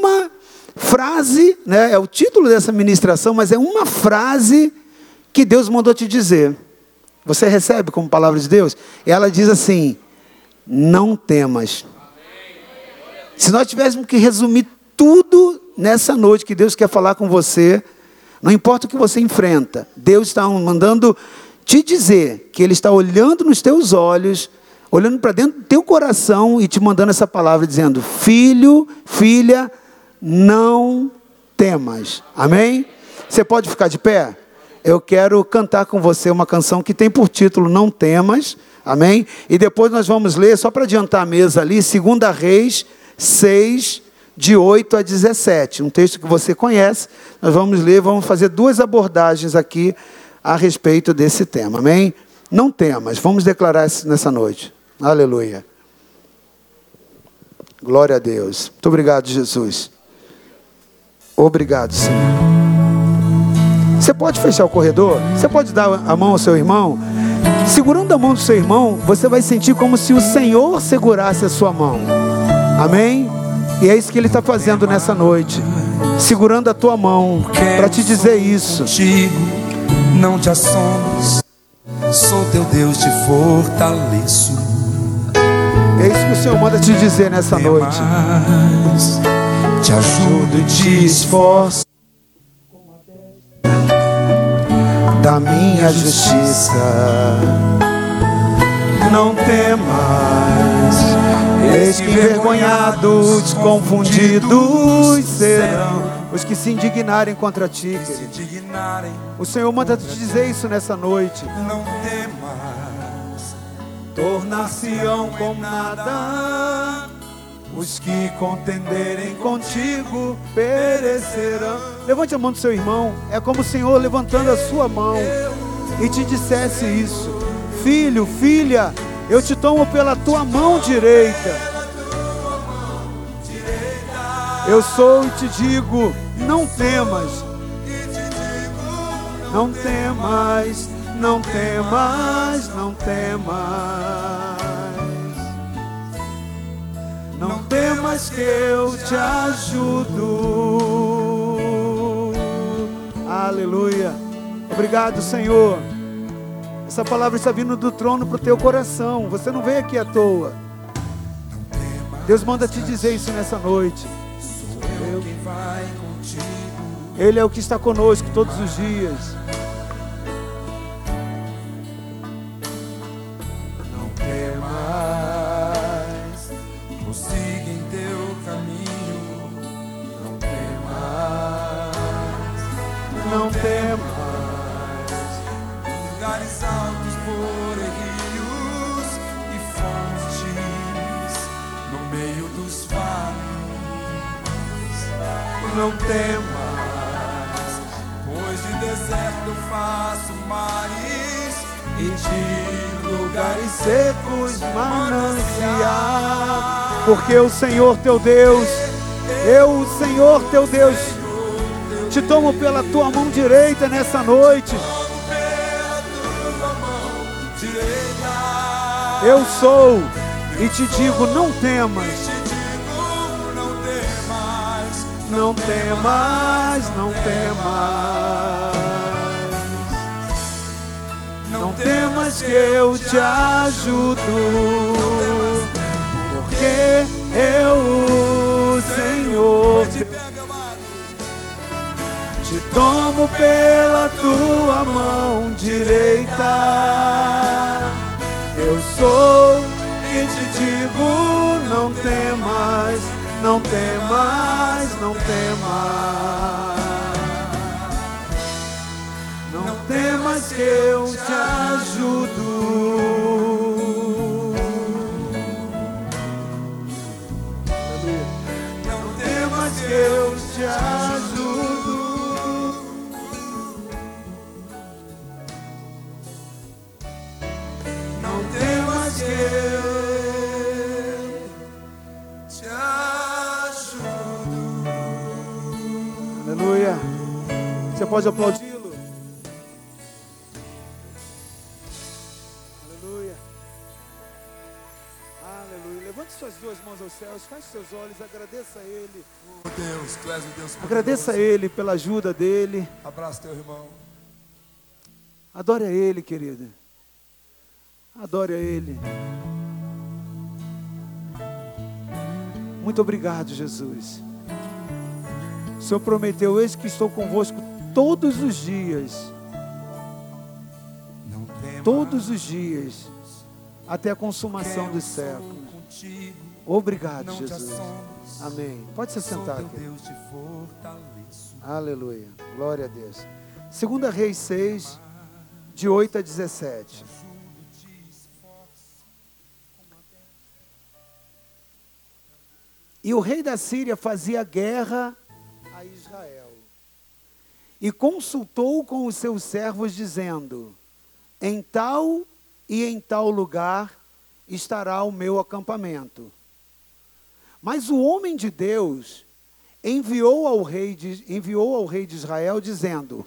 uma frase, né, é o título dessa ministração, mas é uma frase que Deus mandou te dizer. Você recebe como palavra de Deus? Ela diz assim: Não temas. Se nós tivéssemos que resumir tudo nessa noite que Deus quer falar com você, não importa o que você enfrenta, Deus está mandando te dizer que Ele está olhando nos teus olhos, olhando para dentro do teu coração e te mandando essa palavra, dizendo: Filho, filha, não temas. Amém? Você pode ficar de pé? Eu quero cantar com você uma canção que tem por título Não Temas. Amém? E depois nós vamos ler, só para adiantar a mesa ali, 2 Reis 6, de 8 a 17. Um texto que você conhece. Nós vamos ler, vamos fazer duas abordagens aqui a respeito desse tema. Amém? Não temas. Vamos declarar isso nessa noite. Aleluia. Glória a Deus. Muito obrigado, Jesus. Obrigado, Senhor. Você pode fechar o corredor? Você pode dar a mão ao seu irmão? Segurando a mão do seu irmão, você vai sentir como se o Senhor segurasse a sua mão. Amém? E é isso que Ele está fazendo nessa noite, segurando a tua mão para te dizer isso. Não te assombres, sou teu Deus, te fortaleço. É isso que o Senhor manda te dizer nessa noite. Te ajudo e te esforço. Da minha justiça, não temas. Eis que envergonhados, confundidos serão os que se indignarem contra ti. Querido. O Senhor manda te dizer isso nessa noite. Não temas, tornar-se-ão como nada. Os que contenderem contigo perecerão. Levante a mão do seu irmão. É como o Senhor levantando a sua mão e te dissesse isso: Filho, filha, eu te tomo pela tua mão direita. Eu sou e te digo: não temas. Não temas, não temas, não temas. Temas que eu te ajudo. Aleluia. Obrigado, Senhor. Essa palavra está vindo do trono para o teu coração. Você não veio aqui à toa. Deus manda te dizer isso nessa noite. Ele é o que está conosco todos os dias. Porque o Senhor teu Deus, eu, o Senhor teu Deus, te tomo pela tua mão direita nessa noite. Eu sou e te digo: não temas, não temas. não temas, não temas. Que eu te ajudo, eu, o Senhor, te, te tomo pela tua mão direita. Eu sou e te digo: não temas, não temas, não temas. Não temas que eu te ajudo. Pode aplaudi-lo. Aleluia. Aleluia. Levante suas duas mãos. aos céus, feche seus olhos, agradeça a Ele. Oh Deus, tu és o Deus Agradeça a Ele pela ajuda dele. Abraça teu irmão. Adore a Ele, querida. Adore a Ele. Muito obrigado, Jesus. O Senhor prometeu, eis que estou convosco todos os dias. Todos os dias. Até a consumação dos séculos. Obrigado, Jesus. Amém. Pode se sentar aqui. Aleluia. Glória a Deus. Segunda Reis 6, de 8 a 17. E o rei da Síria fazia guerra a Israel. E consultou com os seus servos, dizendo: Em tal e em tal lugar estará o meu acampamento. Mas o homem de Deus enviou ao rei de, enviou ao rei de Israel, dizendo: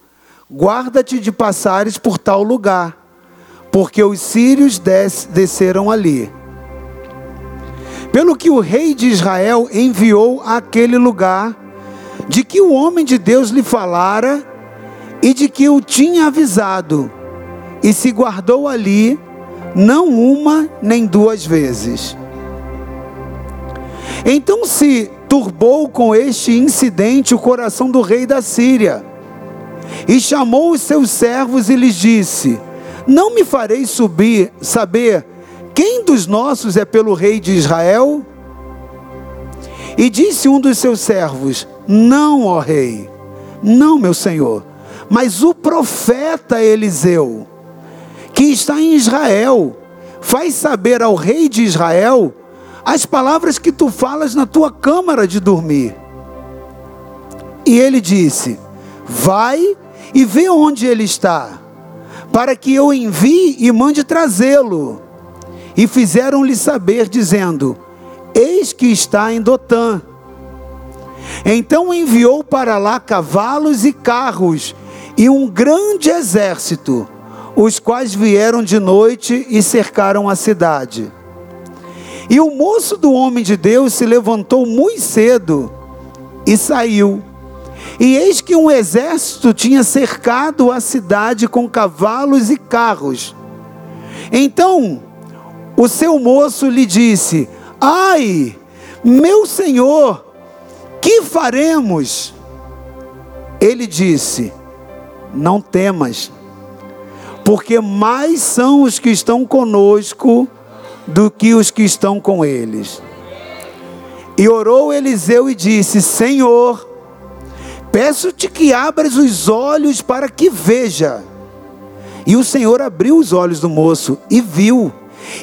Guarda-te de passares por tal lugar, porque os sírios des, desceram ali. Pelo que o rei de Israel enviou àquele lugar, de que o homem de Deus lhe falara e de que o tinha avisado, e se guardou ali, não uma nem duas vezes. Então se turbou com este incidente o coração do rei da Síria, e chamou os seus servos e lhes disse: Não me farei subir, saber quem dos nossos é pelo rei de Israel? E disse um dos seus servos: Não, ó rei, não, meu senhor, mas o profeta Eliseu, que está em Israel, faz saber ao rei de Israel as palavras que tu falas na tua câmara de dormir. E ele disse: Vai e vê onde ele está, para que eu envie e mande trazê-lo. E fizeram-lhe saber, dizendo: Eis que está em Dotã. Então enviou para lá cavalos e carros e um grande exército, os quais vieram de noite e cercaram a cidade. E o moço do homem de Deus se levantou muito cedo e saiu. E eis que um exército tinha cercado a cidade com cavalos e carros. Então o seu moço lhe disse: Ai, meu senhor, que faremos? Ele disse: Não temas, porque mais são os que estão conosco do que os que estão com eles. E orou Eliseu e disse: Senhor, peço-te que abras os olhos para que veja. E o Senhor abriu os olhos do moço e viu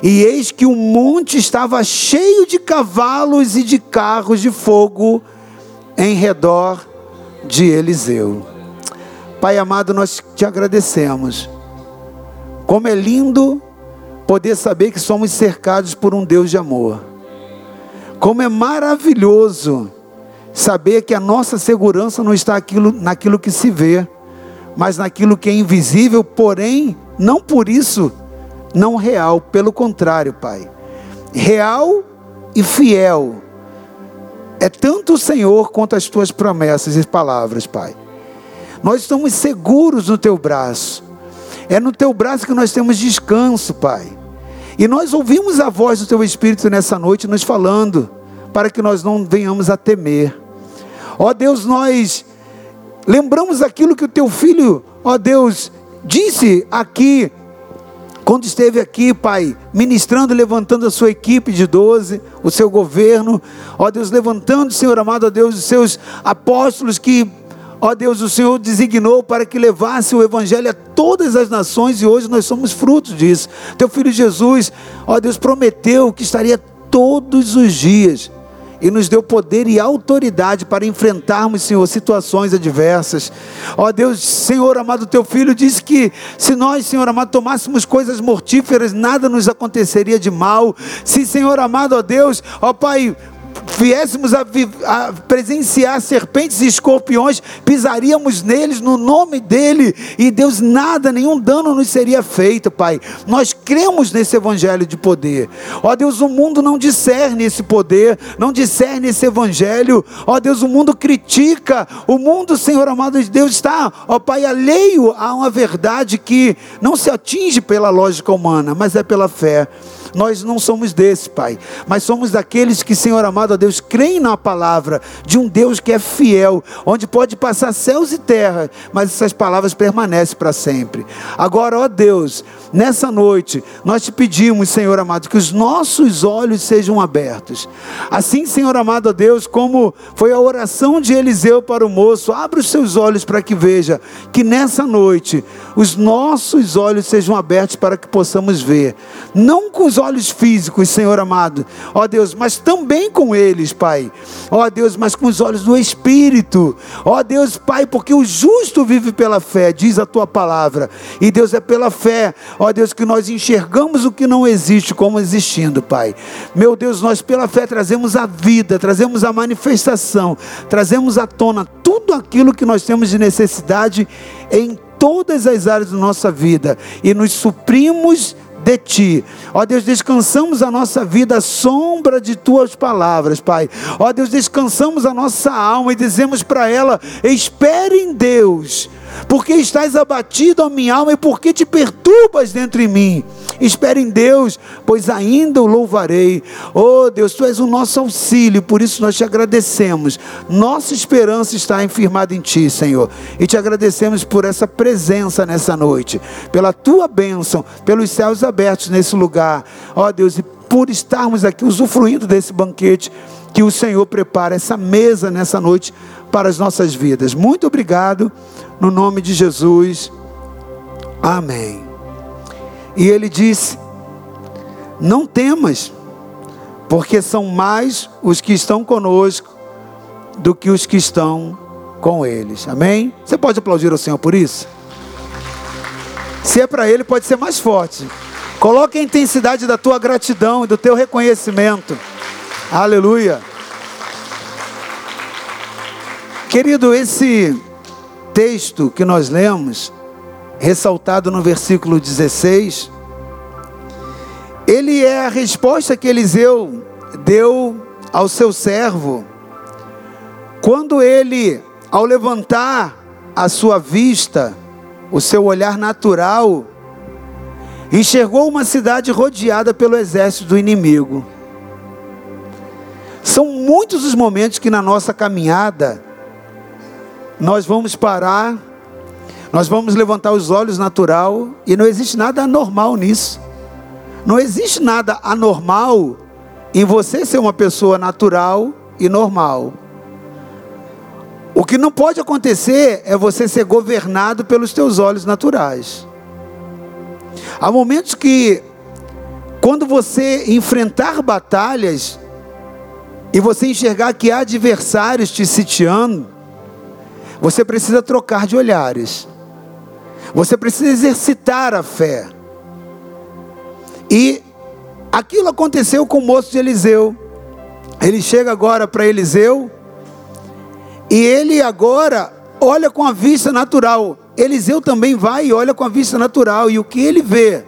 e eis que o monte estava cheio de cavalos e de carros de fogo em redor de Eliseu. Pai amado, nós te agradecemos. Como é lindo poder saber que somos cercados por um Deus de amor. Como é maravilhoso saber que a nossa segurança não está aquilo, naquilo que se vê, mas naquilo que é invisível, porém, não por isso não real, pelo contrário, Pai. Real e fiel. É tanto o Senhor quanto as tuas promessas e palavras, Pai. Nós estamos seguros no teu braço. É no teu braço que nós temos descanso, Pai. E nós ouvimos a voz do teu Espírito nessa noite nos falando, para que nós não venhamos a temer. Ó Deus, nós lembramos aquilo que o teu filho, ó Deus, disse aqui quando esteve aqui, Pai, ministrando, levantando a sua equipe de 12, o seu governo, ó Deus, levantando, Senhor amado, ó Deus, os seus apóstolos que, ó Deus, o Senhor designou para que levasse o Evangelho a todas as nações e hoje nós somos frutos disso. Teu filho Jesus, ó Deus, prometeu que estaria todos os dias e nos deu poder e autoridade para enfrentarmos, Senhor, situações adversas. Ó Deus, Senhor amado, teu filho disse que se nós, Senhor amado, tomássemos coisas mortíferas, nada nos aconteceria de mal. Se, Senhor amado, ó Deus, ó Pai, viéssemos a, a, presenciar serpentes e escorpiões, pisaríamos neles no nome dele, e Deus, nada, nenhum dano nos seria feito, Pai. Nós cremos nesse evangelho de poder. Ó Deus, o mundo não discerne esse poder, não discerne esse evangelho. Ó Deus, o mundo critica, o mundo, Senhor amado de Deus, está, ó Pai, alheio a uma verdade que não se atinge pela lógica humana, mas é pela fé. Nós não somos desses, Pai, mas somos daqueles que, Senhor amado a Deus, creem na palavra de um Deus que é fiel, onde pode passar céus e terra, mas essas palavras permanecem para sempre. Agora, ó Deus, nessa noite, nós te pedimos, Senhor amado, que os nossos olhos sejam abertos. Assim, Senhor amado a Deus, como foi a oração de Eliseu para o moço, abra os seus olhos para que veja que nessa noite os nossos olhos sejam abertos para que possamos ver, não com os olhos físicos, Senhor amado, ó Deus, mas também com eles, Pai, ó Deus, mas com os olhos do Espírito, ó Deus, Pai, porque o justo vive pela fé, diz a tua palavra, e Deus é pela fé, ó Deus, que nós enxergamos o que não existe como existindo, Pai, meu Deus, nós pela fé trazemos a vida, trazemos a manifestação, trazemos à tona tudo aquilo que nós temos de necessidade em todas as áreas da nossa vida. E nos suprimos de ti. Ó Deus, descansamos a nossa vida à sombra de tuas palavras, Pai. Ó Deus, descansamos a nossa alma e dizemos para ela: espere em Deus porque estás abatido, a minha alma, e porque te perturbas dentro de mim? Espere em Deus, pois ainda o louvarei. Oh Deus, tu és o nosso auxílio, por isso nós te agradecemos. Nossa esperança está enfirmada em ti, Senhor. E te agradecemos por essa presença nessa noite, pela tua bênção, pelos céus abertos nesse lugar. Ó oh, Deus, e por estarmos aqui usufruindo desse banquete que o Senhor prepara, essa mesa nessa noite para as nossas vidas. Muito obrigado no nome de Jesus. Amém. E ele disse: Não temas, porque são mais os que estão conosco do que os que estão com eles. Amém? Você pode aplaudir o Senhor por isso? Se é para ele, pode ser mais forte. Coloque a intensidade da tua gratidão e do teu reconhecimento. Aleluia. Querido, esse texto que nós lemos, ressaltado no versículo 16, ele é a resposta que Eliseu deu ao seu servo, quando ele, ao levantar a sua vista, o seu olhar natural, enxergou uma cidade rodeada pelo exército do inimigo. São muitos os momentos que na nossa caminhada, nós vamos parar, nós vamos levantar os olhos natural e não existe nada anormal nisso. Não existe nada anormal em você ser uma pessoa natural e normal. O que não pode acontecer é você ser governado pelos teus olhos naturais. Há momentos que, quando você enfrentar batalhas e você enxergar que há adversários te sitiando, você precisa trocar de olhares. Você precisa exercitar a fé. E aquilo aconteceu com o moço de Eliseu. Ele chega agora para Eliseu e ele agora olha com a vista natural. Eliseu também vai e olha com a vista natural. E o que ele vê?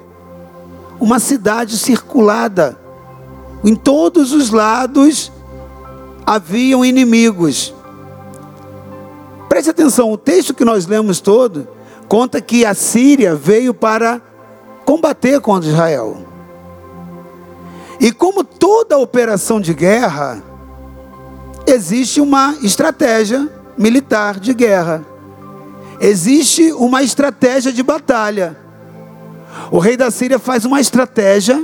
Uma cidade circulada. Em todos os lados haviam inimigos. Preste atenção, o texto que nós lemos todo conta que a Síria veio para combater contra Israel. E como toda operação de guerra, existe uma estratégia militar de guerra. Existe uma estratégia de batalha. O rei da Síria faz uma estratégia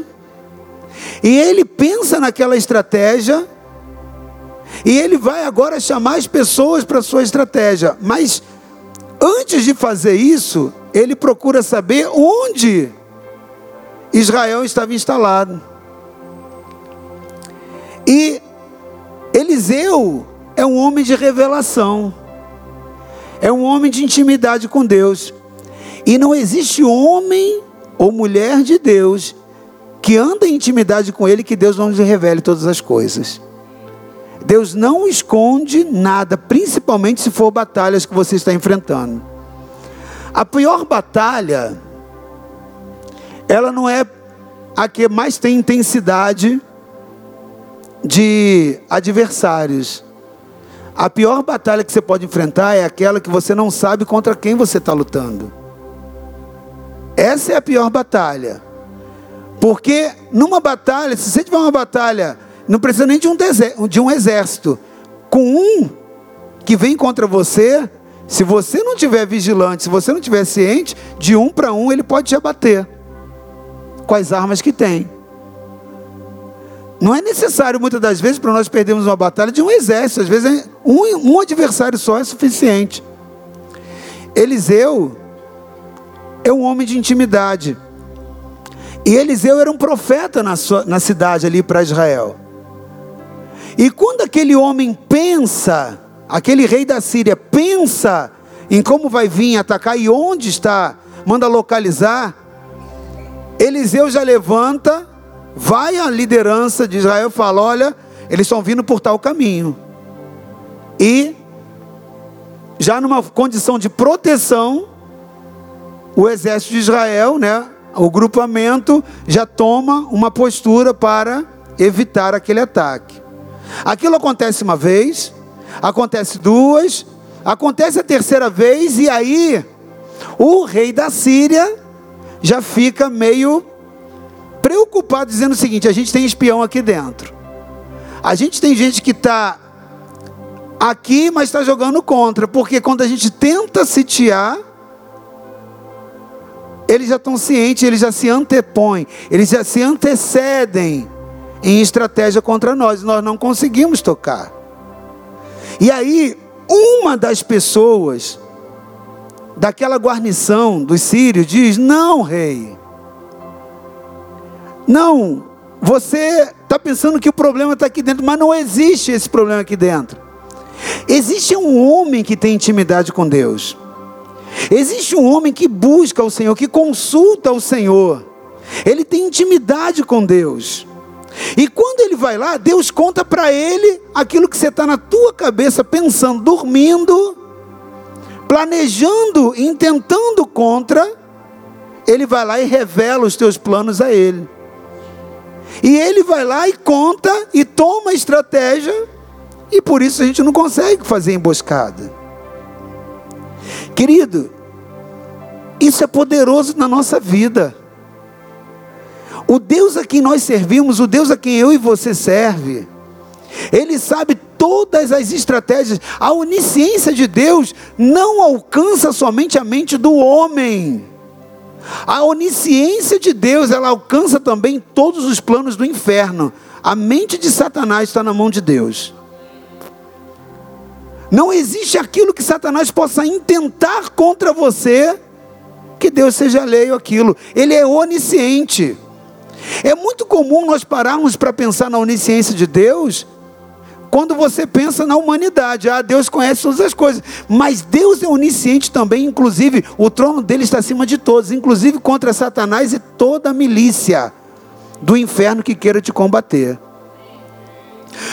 e ele pensa naquela estratégia e ele vai agora chamar as pessoas para sua estratégia. Mas antes de fazer isso, ele procura saber onde Israel estava instalado. E Eliseu é um homem de revelação, é um homem de intimidade com Deus. E não existe homem ou mulher de Deus que anda em intimidade com Ele que Deus não lhe revele todas as coisas. Deus não esconde nada, principalmente se for batalhas que você está enfrentando. A pior batalha, ela não é a que mais tem intensidade de adversários. A pior batalha que você pode enfrentar é aquela que você não sabe contra quem você está lutando. Essa é a pior batalha. Porque numa batalha, se você tiver uma batalha, não precisa nem de um, de um exército, com um que vem contra você, se você não tiver vigilante, se você não tiver ciente, de um para um ele pode te abater com as armas que tem. Não é necessário muitas das vezes para nós perdermos uma batalha de um exército, às vezes um, um adversário só é suficiente. Eliseu é um homem de intimidade. E Eliseu era um profeta na, sua, na cidade ali para Israel. E quando aquele homem pensa, aquele rei da Síria pensa em como vai vir atacar e onde está, manda localizar, Eliseu já levanta, vai à liderança de Israel fala: Olha, eles estão vindo por tal caminho. E, já numa condição de proteção, o exército de Israel, né, o grupamento, já toma uma postura para evitar aquele ataque. Aquilo acontece uma vez, acontece duas, acontece a terceira vez, e aí o rei da Síria já fica meio preocupado, dizendo o seguinte: a gente tem espião aqui dentro, a gente tem gente que está aqui, mas está jogando contra, porque quando a gente tenta sitiar, eles já estão cientes, eles já se antepõem, eles já se antecedem em estratégia contra nós, nós não conseguimos tocar. E aí, uma das pessoas daquela guarnição dos sírios diz: Não, rei, não, você está pensando que o problema está aqui dentro, mas não existe esse problema aqui dentro. Existe um homem que tem intimidade com Deus. Existe um homem que busca o Senhor, que consulta o Senhor. Ele tem intimidade com Deus. E quando ele vai lá, Deus conta para ele aquilo que você está na tua cabeça pensando, dormindo, planejando, intentando contra. Ele vai lá e revela os teus planos a ele. E ele vai lá e conta e toma estratégia, e por isso a gente não consegue fazer emboscada. Querido, isso é poderoso na nossa vida. O Deus a quem nós servimos, o Deus a quem eu e você serve, Ele sabe todas as estratégias. A onisciência de Deus não alcança somente a mente do homem. A onisciência de Deus, ela alcança também todos os planos do inferno. A mente de Satanás está na mão de Deus. Não existe aquilo que Satanás possa intentar contra você que Deus seja alheio aquilo. Ele é onisciente. É muito comum nós pararmos para pensar na onisciência de Deus quando você pensa na humanidade. Ah, Deus conhece todas as coisas. Mas Deus é onisciente também, inclusive o trono dele está acima de todos, inclusive contra Satanás e toda a milícia do inferno que queira te combater.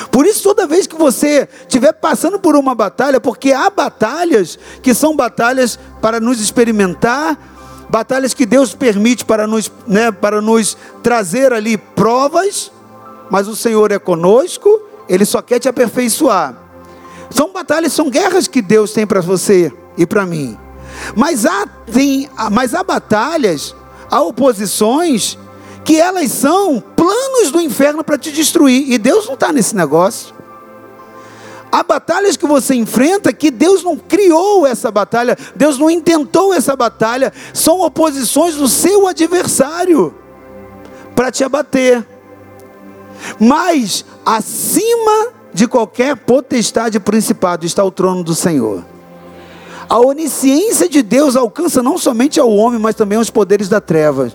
Por isso, toda vez que você estiver passando por uma batalha, porque há batalhas que são batalhas para nos experimentar, batalhas que Deus permite para nos, né, para nos trazer ali provas, mas o Senhor é conosco, Ele só quer te aperfeiçoar. São batalhas, são guerras que Deus tem para você e para mim. Mas há, tem, mas há batalhas, há oposições, que elas são planos do inferno para te destruir, e Deus não está nesse negócio. Há batalhas que você enfrenta que Deus não criou essa batalha, Deus não intentou essa batalha, são oposições do seu adversário para te abater. Mas acima de qualquer potestade principado está o trono do Senhor. A onisciência de Deus alcança não somente ao homem, mas também aos poderes da treva.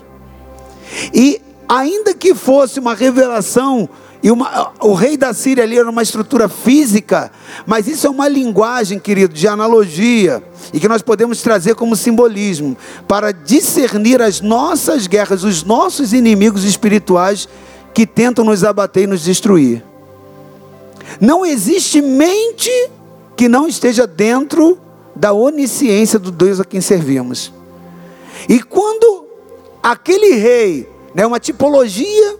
E ainda que fosse uma revelação e uma, o rei da Síria ali era uma estrutura física, mas isso é uma linguagem, querido, de analogia, e que nós podemos trazer como simbolismo, para discernir as nossas guerras, os nossos inimigos espirituais que tentam nos abater e nos destruir. Não existe mente que não esteja dentro da onisciência do Deus a quem servimos. E quando aquele rei, né, uma tipologia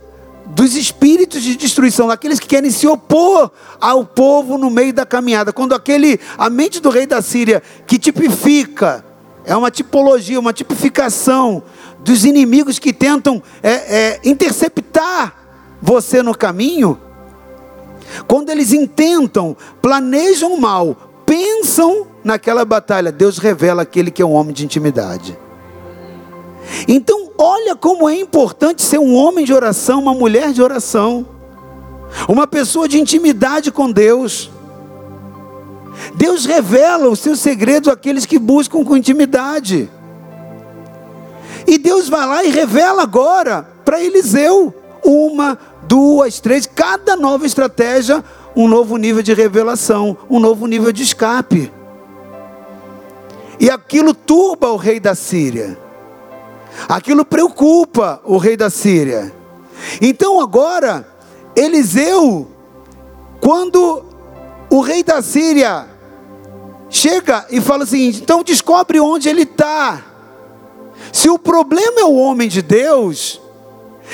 dos espíritos de destruição, daqueles que querem se opor ao povo no meio da caminhada, quando aquele, a mente do rei da Síria, que tipifica, é uma tipologia, uma tipificação dos inimigos que tentam é, é, interceptar você no caminho, quando eles intentam, planejam mal, pensam naquela batalha, Deus revela aquele que é um homem de intimidade. Então, olha como é importante ser um homem de oração, uma mulher de oração, uma pessoa de intimidade com Deus. Deus revela os seus segredos àqueles que buscam com intimidade. E Deus vai lá e revela agora para Eliseu uma, duas, três, cada nova estratégia, um novo nível de revelação, um novo nível de escape. E aquilo turba o rei da Síria. Aquilo preocupa o rei da Síria. Então agora, Eliseu, quando o rei da Síria chega e fala seguinte: então descobre onde ele está. Se o problema é o homem de Deus,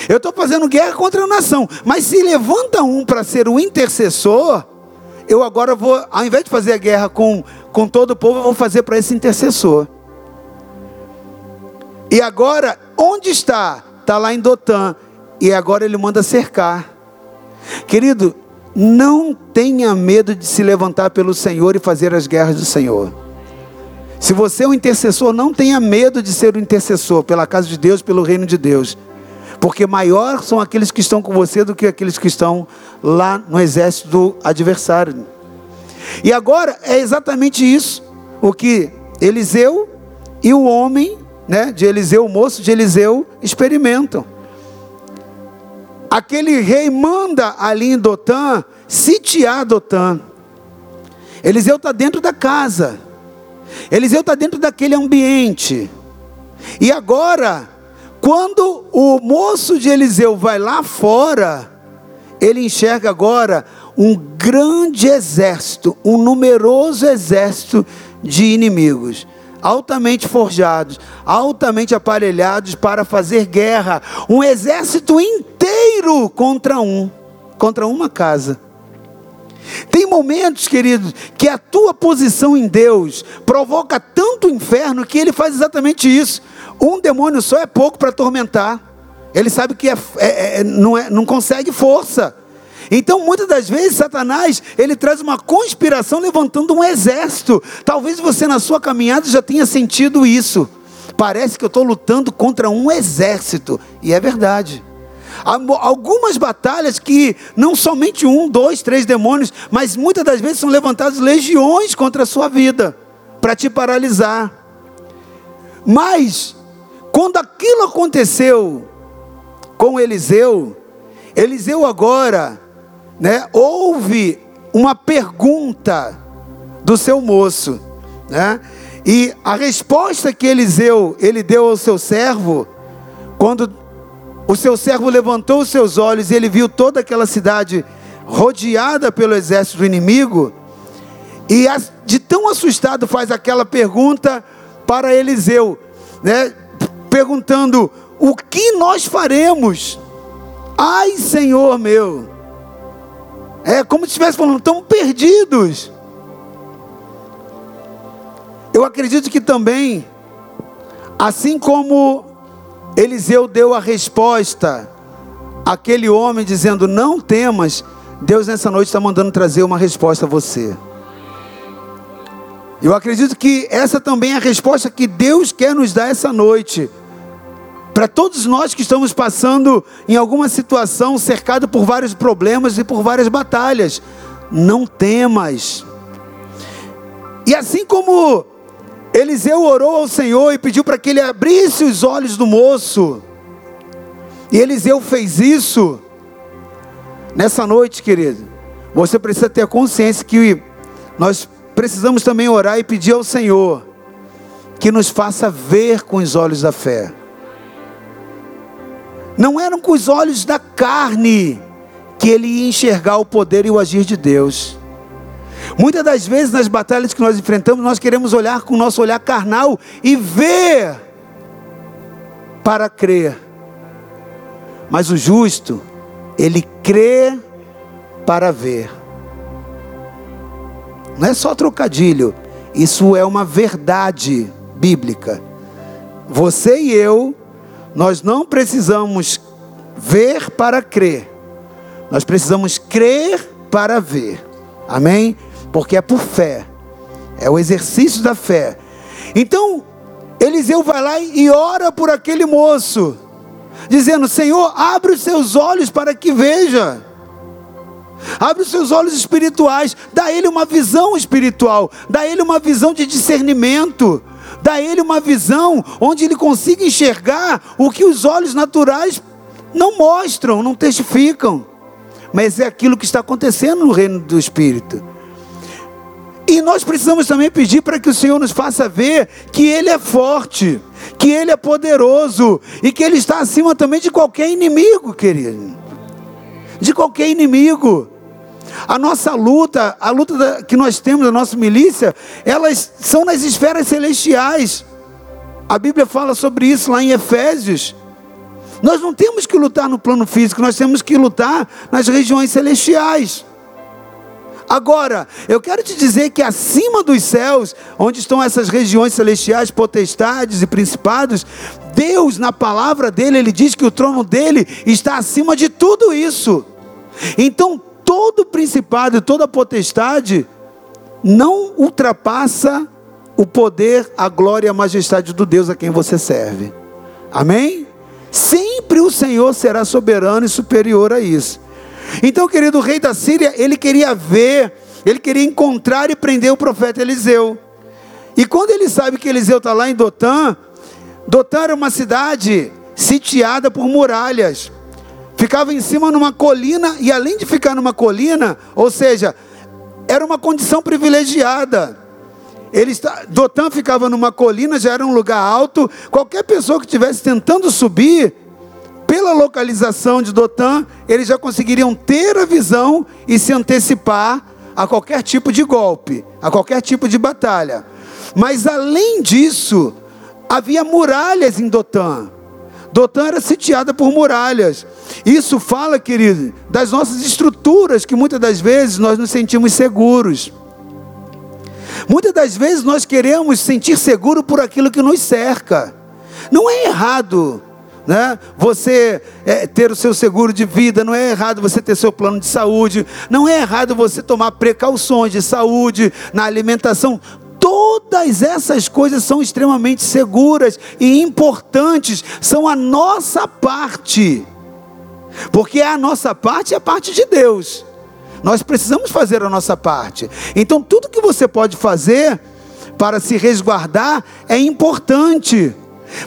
eu estou fazendo guerra contra a nação, mas se levanta um para ser o intercessor, eu agora vou, ao invés de fazer a guerra com, com todo o povo, eu vou fazer para esse intercessor. E agora, onde está? Está lá em Dotã. E agora ele manda cercar. Querido, não tenha medo de se levantar pelo Senhor e fazer as guerras do Senhor. Se você é um intercessor, não tenha medo de ser um intercessor pela casa de Deus, pelo reino de Deus. Porque maior são aqueles que estão com você do que aqueles que estão lá no exército do adversário. E agora é exatamente isso o que Eliseu e o homem né, de Eliseu, o moço de Eliseu, experimentam. Aquele rei manda ali em Dotã sitiar Dotã. Eliseu está dentro da casa. Eliseu está dentro daquele ambiente. E agora, quando o moço de Eliseu vai lá fora, ele enxerga agora um grande exército, um numeroso exército de inimigos altamente forjados, altamente aparelhados para fazer guerra, um exército inteiro contra um, contra uma casa. Tem momentos, queridos, que a tua posição em Deus provoca tanto inferno que ele faz exatamente isso. Um demônio só é pouco para atormentar. Ele sabe que é, é, é, não, é, não consegue força. Então, muitas das vezes, Satanás, ele traz uma conspiração levantando um exército. Talvez você na sua caminhada já tenha sentido isso. Parece que eu estou lutando contra um exército. E é verdade. Há algumas batalhas que não somente um, dois, três demônios, mas muitas das vezes são levantadas legiões contra a sua vida, para te paralisar. Mas, quando aquilo aconteceu com Eliseu, Eliseu agora né, houve uma pergunta do seu moço, né? E a resposta que Eliseu ele deu ao seu servo, quando o seu servo levantou os seus olhos e ele viu toda aquela cidade rodeada pelo exército inimigo, e de tão assustado faz aquela pergunta para Eliseu, né? Perguntando: "O que nós faremos? Ai, Senhor meu, é como se estivesse falando, estamos perdidos. Eu acredito que também, assim como Eliseu deu a resposta àquele homem dizendo: Não temas, Deus nessa noite está mandando trazer uma resposta a você. Eu acredito que essa também é a resposta que Deus quer nos dar essa noite. Para todos nós que estamos passando em alguma situação cercado por vários problemas e por várias batalhas, não temas. E assim como Eliseu orou ao Senhor e pediu para que ele abrisse os olhos do moço, e Eliseu fez isso, nessa noite, querido, você precisa ter consciência que nós precisamos também orar e pedir ao Senhor que nos faça ver com os olhos da fé não eram com os olhos da carne que ele ia enxergar o poder e o agir de Deus. Muitas das vezes nas batalhas que nós enfrentamos, nós queremos olhar com o nosso olhar carnal e ver para crer. Mas o justo, ele crê para ver. Não é só trocadilho, isso é uma verdade bíblica. Você e eu, nós não precisamos ver para crer, nós precisamos crer para ver. Amém? Porque é por fé, é o exercício da fé. Então, Eliseu vai lá e ora por aquele moço, dizendo: Senhor, abre os seus olhos para que veja. Abre os seus olhos espirituais, dá ele uma visão espiritual, dá ele uma visão de discernimento, dá a ele uma visão onde ele consiga enxergar o que os olhos naturais não mostram, não testificam, mas é aquilo que está acontecendo no reino do Espírito. E nós precisamos também pedir para que o Senhor nos faça ver que Ele é forte, que Ele é poderoso e que Ele está acima também de qualquer inimigo, querido. De qualquer inimigo. A nossa luta, a luta que nós temos, a nossa milícia, elas são nas esferas celestiais. A Bíblia fala sobre isso lá em Efésios. Nós não temos que lutar no plano físico, nós temos que lutar nas regiões celestiais. Agora, eu quero te dizer que acima dos céus, onde estão essas regiões celestiais, potestades e principados, Deus, na palavra dele, ele diz que o trono dele está acima de tudo isso. Então, todo principado e toda potestade não ultrapassa o poder, a glória e a majestade do Deus a quem você serve. Amém? Sempre o Senhor será soberano e superior a isso. Então, querido, rei da Síria, ele queria ver, ele queria encontrar e prender o profeta Eliseu. E quando ele sabe que Eliseu está lá em Dotã, Dotã era uma cidade sitiada por muralhas. Ficava em cima numa colina, e além de ficar numa colina, ou seja, era uma condição privilegiada. Ele está, Dotã ficava numa colina, já era um lugar alto. Qualquer pessoa que estivesse tentando subir, pela localização de Dotã, eles já conseguiriam ter a visão e se antecipar a qualquer tipo de golpe, a qualquer tipo de batalha. Mas além disso, havia muralhas em Dotã. Dotã era sitiada por muralhas. Isso fala, querido, das nossas estruturas que muitas das vezes nós nos sentimos seguros. Muitas das vezes nós queremos sentir seguro por aquilo que nos cerca. Não é errado né? Você é, ter o seu seguro de vida, não é errado você ter seu plano de saúde, não é errado você tomar precauções de saúde na alimentação. Todas essas coisas são extremamente seguras e importantes, são a nossa parte, porque a nossa parte é a parte de Deus. Nós precisamos fazer a nossa parte. Então, tudo que você pode fazer para se resguardar é importante.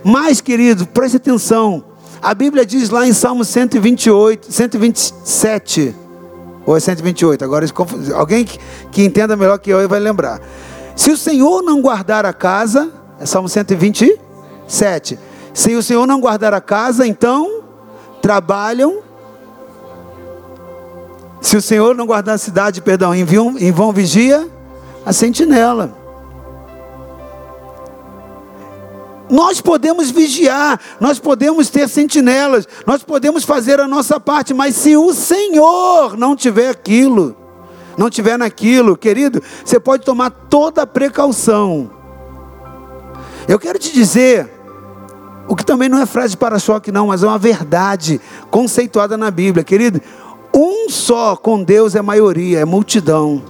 Mas, querido, preste atenção. A Bíblia diz lá em Salmo 128, 127, ou é 128, agora alguém que, que entenda melhor que eu vai lembrar. Se o Senhor não guardar a casa, é Salmo 127. Se o Senhor não guardar a casa, então trabalham. Se o Senhor não guardar a cidade, perdão, em vão, em vão vigia a sentinela. Nós podemos vigiar, nós podemos ter sentinelas, nós podemos fazer a nossa parte, mas se o Senhor não tiver aquilo, não tiver naquilo, querido, você pode tomar toda a precaução. Eu quero te dizer, o que também não é frase para choque, não, mas é uma verdade conceituada na Bíblia, querido. Um só com Deus é maioria, é multidão.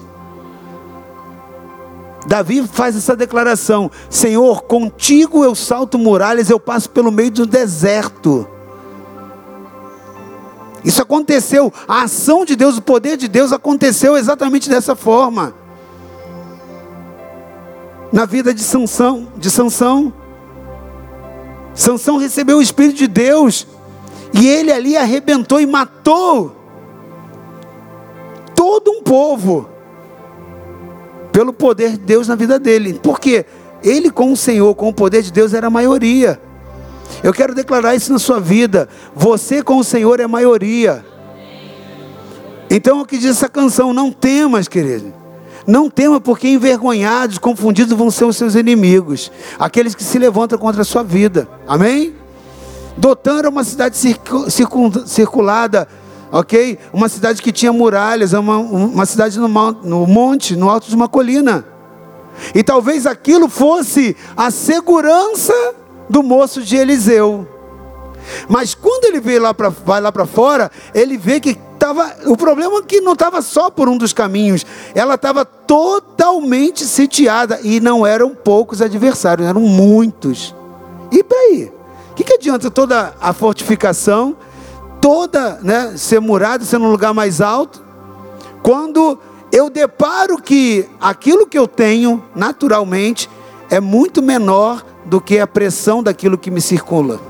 Davi faz essa declaração: Senhor, contigo eu salto muralhas, eu passo pelo meio do deserto. Isso aconteceu, a ação de Deus, o poder de Deus aconteceu exatamente dessa forma. Na vida de Sansão, de Sansão. Sansão recebeu o Espírito de Deus e ele ali arrebentou e matou todo um povo pelo poder de Deus na vida dele. Porque ele com o Senhor, com o poder de Deus, era a maioria. Eu quero declarar isso na sua vida. Você com o Senhor é a maioria. Então, o que diz essa canção? Não temas, querido. Não tema, porque envergonhados, confundidos vão ser os seus inimigos, aqueles que se levantam contra a sua vida. Amém? Dotã era uma cidade circulada, ok? Uma cidade que tinha muralhas, uma, uma cidade no, no monte, no alto de uma colina. E talvez aquilo fosse a segurança do moço de Eliseu. Mas quando ele veio lá pra, vai lá para fora, ele vê que tava, o problema é que não estava só por um dos caminhos, ela estava totalmente sitiada e não eram poucos adversários, eram muitos. E para aí? O que, que adianta toda a fortificação, toda, né, ser murada, ser num lugar mais alto, quando eu deparo que aquilo que eu tenho, naturalmente, é muito menor do que a pressão daquilo que me circula.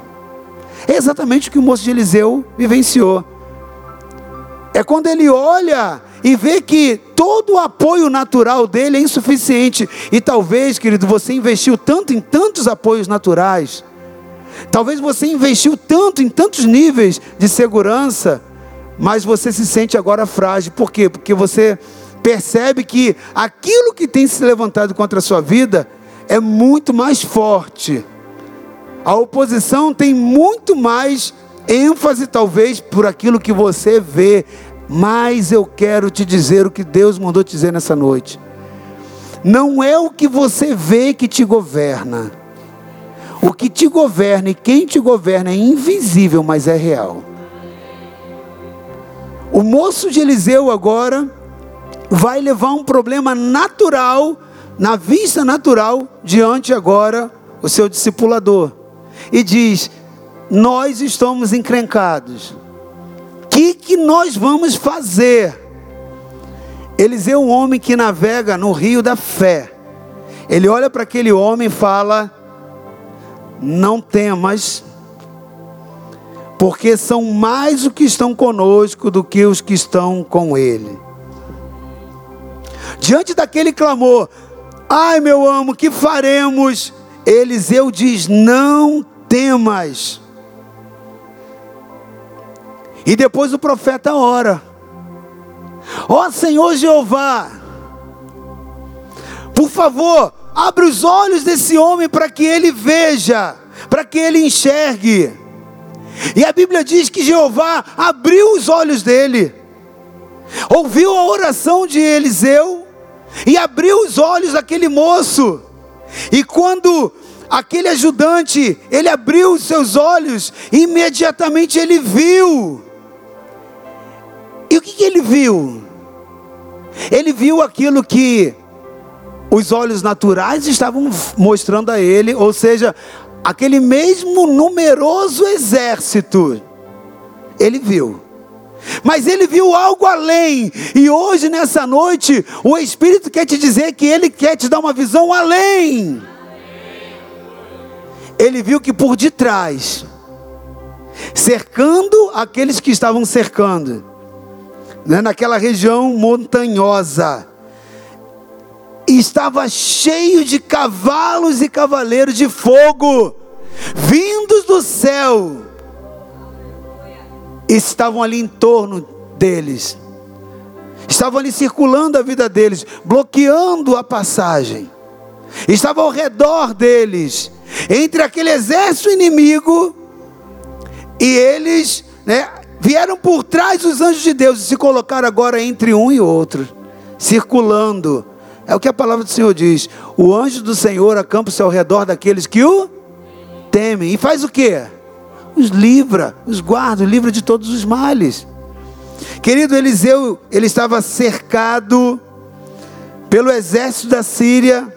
É exatamente o que o moço de Eliseu vivenciou. É quando ele olha e vê que todo o apoio natural dele é insuficiente. E talvez, querido, você investiu tanto em tantos apoios naturais. Talvez você investiu tanto em tantos níveis de segurança, mas você se sente agora frágil. Por quê? Porque você percebe que aquilo que tem se levantado contra a sua vida é muito mais forte. A oposição tem muito mais ênfase, talvez, por aquilo que você vê. Mas eu quero te dizer o que Deus mandou te dizer nessa noite. Não é o que você vê que te governa. O que te governa e quem te governa é invisível, mas é real. O moço de Eliseu agora vai levar um problema natural, na vista natural, diante agora o seu discipulador. E diz: Nós estamos encrencados. O que, que nós vamos fazer? Eliseu é um homem que navega no rio da fé. Ele olha para aquele homem e fala: Não temas, porque são mais os que estão conosco do que os que estão com ele. Diante daquele clamor, ai meu amo, que faremos? Eliseu diz: Não temas. E depois o profeta ora: Ó oh, Senhor Jeová, por favor, abre os olhos desse homem para que ele veja, para que ele enxergue. E a Bíblia diz que Jeová abriu os olhos dele, ouviu a oração de Eliseu e abriu os olhos daquele moço. E quando aquele ajudante, ele abriu os seus olhos, e imediatamente ele viu. E o que, que ele viu? Ele viu aquilo que os olhos naturais estavam mostrando a ele, ou seja, aquele mesmo numeroso exército. Ele viu. Mas ele viu algo além, e hoje, nessa noite, o Espírito quer te dizer que ele quer te dar uma visão além. Ele viu que por detrás, cercando aqueles que estavam cercando, né, naquela região montanhosa, estava cheio de cavalos e cavaleiros de fogo, vindos do céu estavam ali em torno deles, estavam ali circulando a vida deles, bloqueando a passagem, estavam ao redor deles, entre aquele exército inimigo e eles, né, vieram por trás dos anjos de Deus e se colocaram agora entre um e outro, circulando. É o que a palavra do Senhor diz: o anjo do Senhor acampa-se ao redor daqueles que o temem e faz o que? os livra, os guarda, os livra de todos os males. Querido Eliseu, ele estava cercado pelo exército da Síria,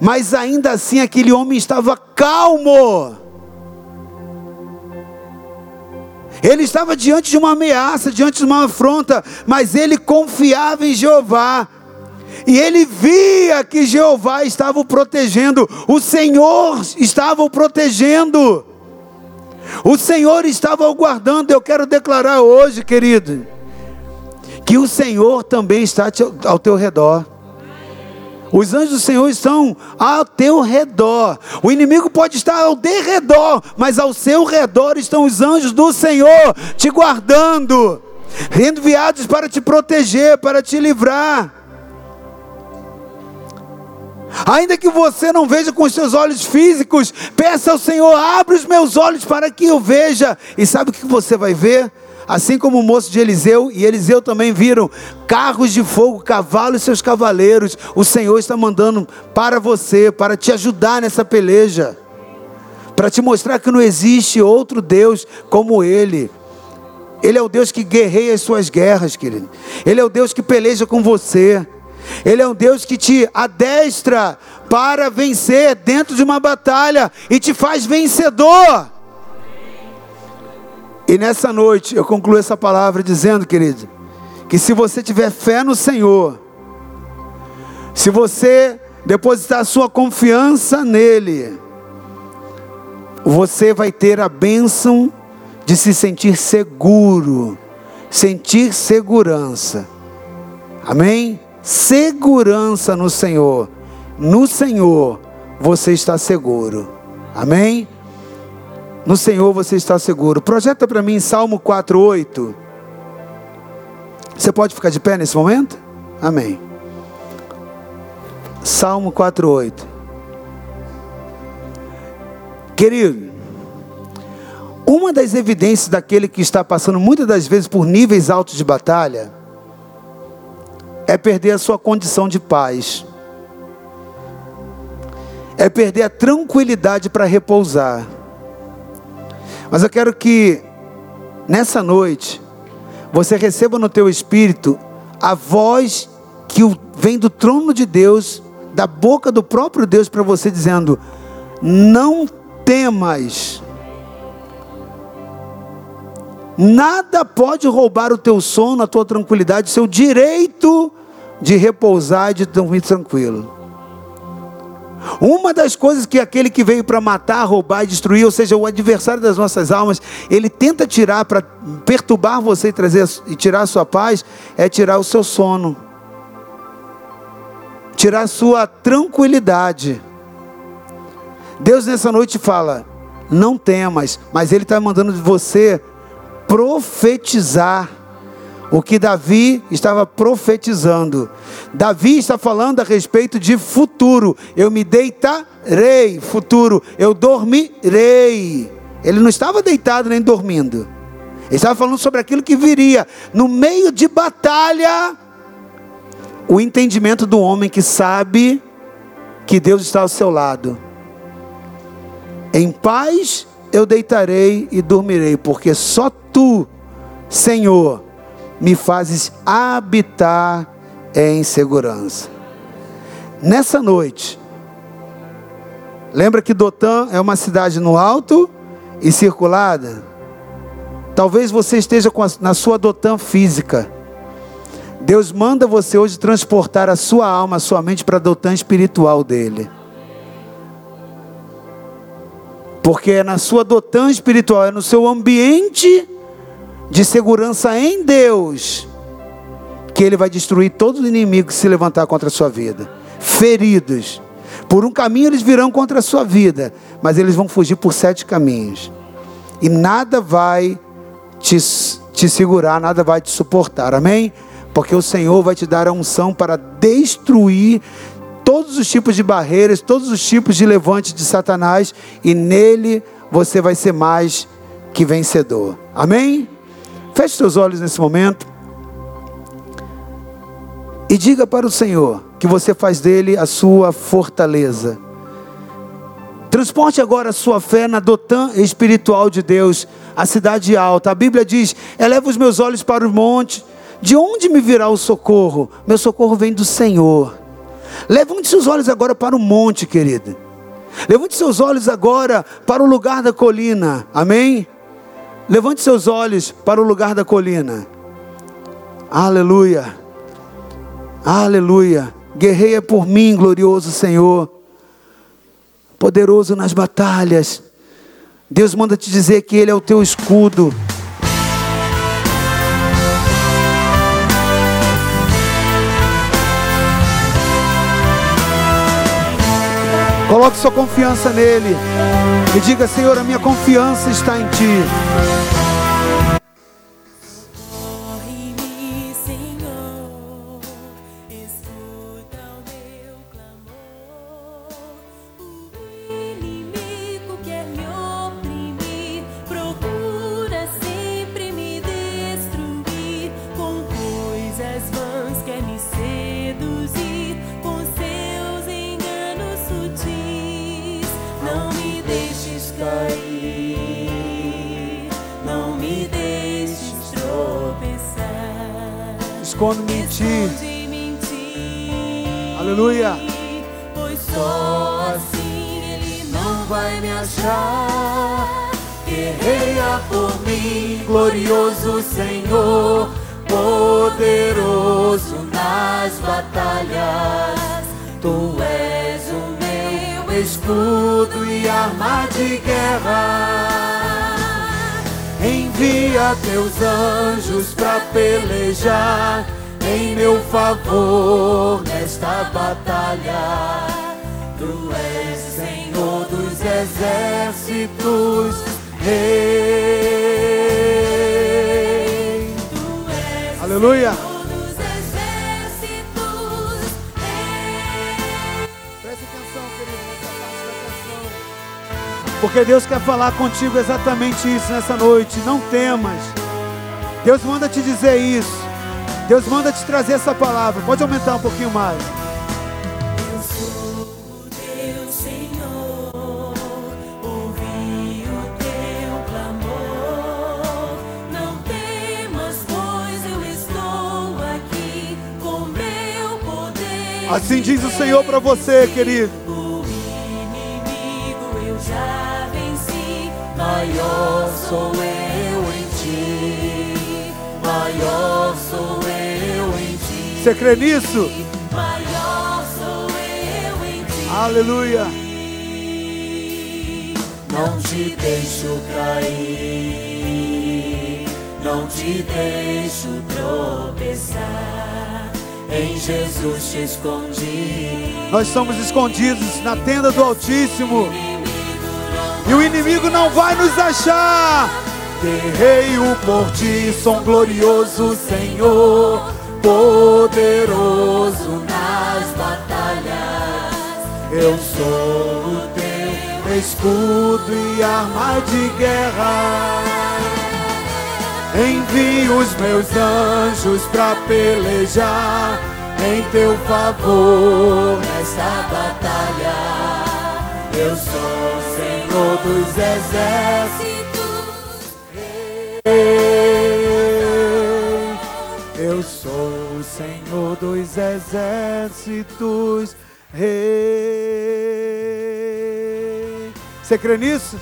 mas ainda assim aquele homem estava calmo. Ele estava diante de uma ameaça, diante de uma afronta, mas ele confiava em Jeová. E ele via que Jeová estava o protegendo, o Senhor estava o protegendo. O Senhor estava aguardando. Eu quero declarar hoje, querido, que o Senhor também está ao teu redor. Os anjos do Senhor estão ao teu redor. O inimigo pode estar ao derredor, mas ao seu redor estão os anjos do Senhor te guardando. enviados para te proteger, para te livrar. Ainda que você não veja com os seus olhos físicos, peça ao Senhor, abre os meus olhos para que eu veja. E sabe o que você vai ver? Assim como o moço de Eliseu e Eliseu também viram carros de fogo, cavalos e seus cavaleiros. O Senhor está mandando para você, para te ajudar nessa peleja, para te mostrar que não existe outro Deus como Ele. Ele é o Deus que guerreia as suas guerras, querido. Ele é o Deus que peleja com você. Ele é um Deus que te adestra para vencer dentro de uma batalha e te faz vencedor. E nessa noite eu concluo essa palavra dizendo, querido, que se você tiver fé no Senhor, se você depositar sua confiança nele, você vai ter a bênção de se sentir seguro, sentir segurança. Amém? segurança no Senhor. No Senhor você está seguro. Amém? No Senhor você está seguro. Projeta para mim Salmo 4:8. Você pode ficar de pé nesse momento? Amém. Salmo 4:8. Querido, uma das evidências daquele que está passando muitas das vezes por níveis altos de batalha é perder a sua condição de paz, é perder a tranquilidade para repousar. Mas eu quero que nessa noite você receba no teu espírito a voz que vem do trono de Deus, da boca do próprio Deus para você dizendo: não temas. Nada pode roubar o teu sono, a tua tranquilidade, o seu direito de repousar e de dormir tranquilo. Uma das coisas que aquele que veio para matar, roubar e destruir, ou seja, o adversário das nossas almas, ele tenta tirar para perturbar você e trazer e tirar a sua paz, é tirar o seu sono. Tirar a sua tranquilidade. Deus nessa noite fala: não temas, mas Ele está mandando você profetizar o que Davi estava profetizando. Davi está falando a respeito de futuro. Eu me deitarei, futuro. Eu dormirei. Ele não estava deitado nem dormindo. Ele estava falando sobre aquilo que viria. No meio de batalha, o entendimento do homem que sabe que Deus está ao seu lado. Em paz eu deitarei e dormirei, porque só tu, Senhor, me fazes habitar em segurança. Nessa noite, lembra que Dotã é uma cidade no alto e circulada? Talvez você esteja a, na sua Dotã física. Deus manda você hoje transportar a sua alma, a sua mente para a Dotã espiritual dele. Porque é na sua Dotã espiritual, é no seu ambiente de segurança em Deus, que Ele vai destruir todo o inimigo que se levantar contra a sua vida. Feridos. Por um caminho eles virão contra a sua vida, mas eles vão fugir por sete caminhos. E nada vai te, te segurar, nada vai te suportar. Amém? Porque o Senhor vai te dar a unção para destruir todos os tipos de barreiras, todos os tipos de levantes de Satanás, e nele você vai ser mais que vencedor. Amém? Feche seus olhos nesse momento. E diga para o Senhor que você faz dele a sua fortaleza. Transporte agora a sua fé na Dotã espiritual de Deus, a cidade alta. A Bíblia diz: eleva os meus olhos para o monte. De onde me virá o socorro? Meu socorro vem do Senhor. Levante seus olhos agora para o monte, querido. Levante seus olhos agora para o lugar da colina. Amém? Levante seus olhos para o lugar da colina. Aleluia. Aleluia. Guerreia por mim, glorioso Senhor. Poderoso nas batalhas. Deus manda te dizer que Ele é o teu escudo. Coloque sua confiança nele. E diga, Senhor, a minha confiança está em Ti. Favor nesta batalha. Tu és Senhor dos exércitos, Rei. Tu és Aleluia. Senhor dos exércitos, Rei. Preste atenção, querido, nessa parte da canção. Porque Deus quer falar contigo exatamente isso nessa noite. Não temas. Deus manda te dizer isso. Deus manda te trazer essa palavra. Pode aumentar um pouquinho mais. Eu sou o teu Senhor, ouvi o teu clamor. Não temas, pois eu estou aqui com meu poder. Assim diz o Senhor para você, querido. O inimigo eu já venci, maior sou eu em ti, maior sou eu. Você crê nisso? Aleluia. Não te deixo cair, não te deixo tropeçar. Em Jesus te escondi. Nós somos escondidos na tenda do Altíssimo. E o inimigo não vai nos achar. Guerreio por ti, som glorioso, Senhor, poderoso Nas batalhas, Eu sou o teu escudo e arma de guerra. Envio os meus anjos pra pelejar em teu favor nesta batalha. Eu sou o Senhor dos exércitos. Eu sou o Senhor dos exércitos. Rei. Você crê nisso?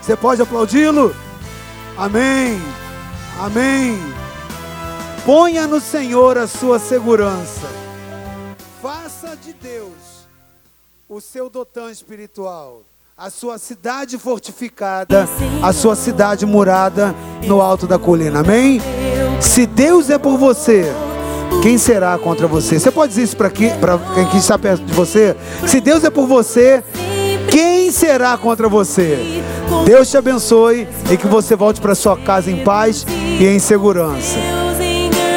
Você pode aplaudi-lo? Amém. Amém. Ponha no Senhor a sua segurança. Faça de Deus o seu dotão espiritual, a sua cidade fortificada, a sua cidade murada no alto da colina. Amém? Se Deus é por você, quem será contra você? Você pode dizer isso para quem está perto de você? Se Deus é por você, quem será contra você? Deus te abençoe e que você volte para sua casa em paz e em segurança.